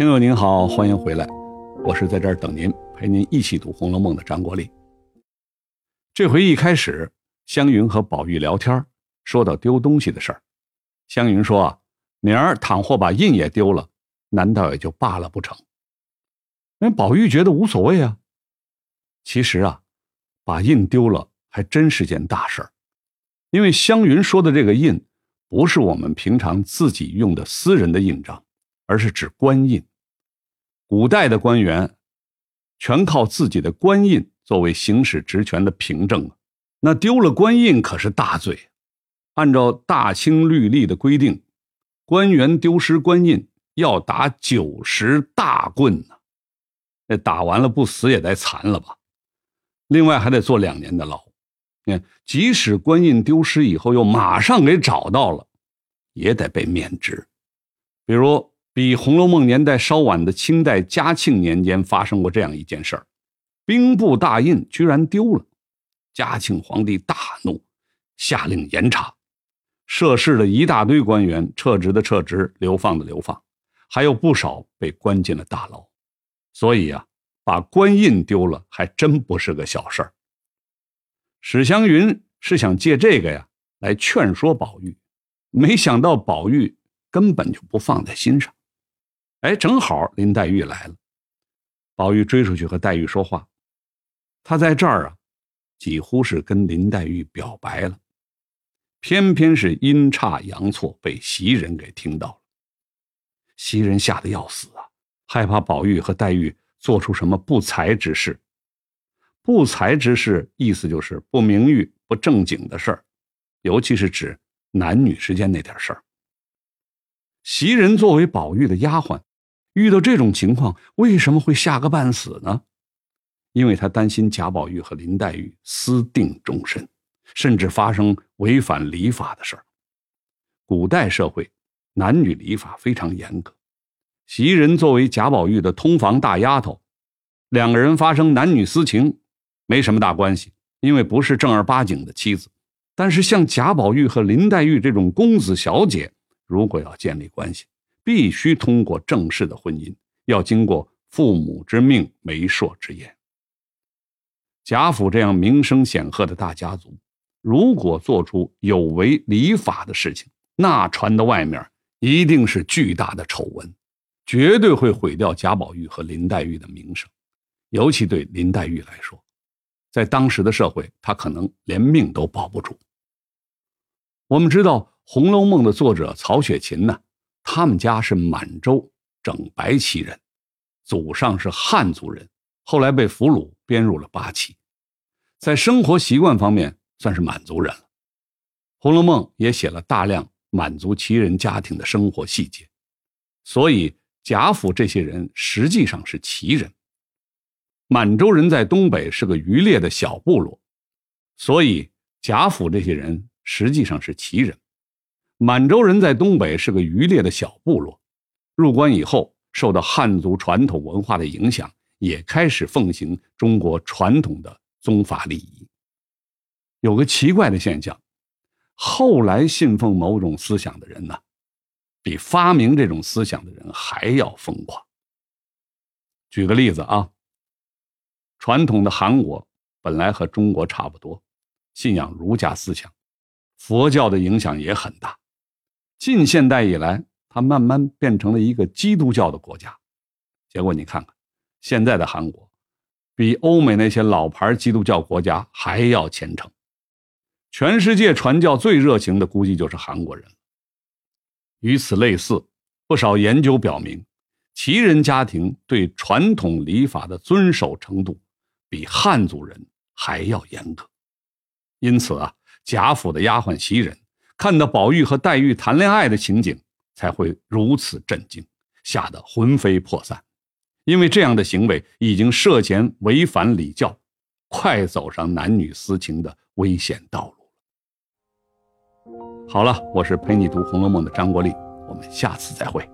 听友您好，欢迎回来，我是在这儿等您，陪您一起读《红楼梦》的张国立。这回一开始，湘云和宝玉聊天，说到丢东西的事儿。湘云说：“啊，明儿倘或把印也丢了，难道也就罢了不成？”那宝玉觉得无所谓啊。其实啊，把印丢了还真是件大事儿，因为湘云说的这个印，不是我们平常自己用的私人的印章，而是指官印。古代的官员，全靠自己的官印作为行使职权的凭证，那丢了官印可是大罪。按照大清律例的规定，官员丢失官印要打九十大棍呢。那打完了不死也得残了吧？另外还得坐两年的牢。你看，即使官印丢失以后又马上给找到了，也得被免职。比如。比《红楼梦》年代稍晚的清代嘉庆年间，发生过这样一件事儿：兵部大印居然丢了。嘉庆皇帝大怒，下令严查，涉事的一大堆官员撤职的撤职，流放的流放，还有不少被关进了大牢。所以啊，把官印丢了还真不是个小事儿。史湘云是想借这个呀来劝说宝玉，没想到宝玉根本就不放在心上。哎，正好林黛玉来了，宝玉追出去和黛玉说话。他在这儿啊，几乎是跟林黛玉表白了，偏偏是阴差阳错被袭人给听到了。袭人吓得要死啊，害怕宝玉和黛玉做出什么不才之事。不才之事，意思就是不名誉、不正经的事儿，尤其是指男女之间那点事儿。袭人作为宝玉的丫鬟。遇到这种情况，为什么会吓个半死呢？因为他担心贾宝玉和林黛玉私定终身，甚至发生违反礼法的事儿。古代社会，男女礼法非常严格。袭人作为贾宝玉的通房大丫头，两个人发生男女私情，没什么大关系，因为不是正儿八经的妻子。但是像贾宝玉和林黛玉这种公子小姐，如果要建立关系，必须通过正式的婚姻，要经过父母之命、媒妁之言。贾府这样名声显赫的大家族，如果做出有违礼法的事情，那传到外面一定是巨大的丑闻，绝对会毁掉贾宝玉和林黛玉的名声。尤其对林黛玉来说，在当时的社会，她可能连命都保不住。我们知道《红楼梦》的作者曹雪芹呢。他们家是满洲整白旗人，祖上是汉族人，后来被俘虏编入了八旗，在生活习惯方面算是满族人了。《红楼梦》也写了大量满族旗人家庭的生活细节，所以贾府这些人实际上是旗人。满洲人在东北是个渔猎的小部落，所以贾府这些人实际上是旗人。满洲人在东北是个渔猎的小部落，入关以后，受到汉族传统文化的影响，也开始奉行中国传统的宗法礼仪。有个奇怪的现象，后来信奉某种思想的人呢，比发明这种思想的人还要疯狂。举个例子啊，传统的韩国本来和中国差不多，信仰儒家思想，佛教的影响也很大。近现代以来，它慢慢变成了一个基督教的国家。结果你看看，现在的韩国，比欧美那些老牌基督教国家还要虔诚。全世界传教最热情的，估计就是韩国人。与此类似，不少研究表明，旗人家庭对传统礼法的遵守程度，比汉族人还要严格。因此啊，贾府的丫鬟袭人。看到宝玉和黛玉谈恋爱的情景，才会如此震惊，吓得魂飞魄散，因为这样的行为已经涉嫌违反礼教，快走上男女私情的危险道路了。好了，我是陪你读《红楼梦》的张国立，我们下次再会。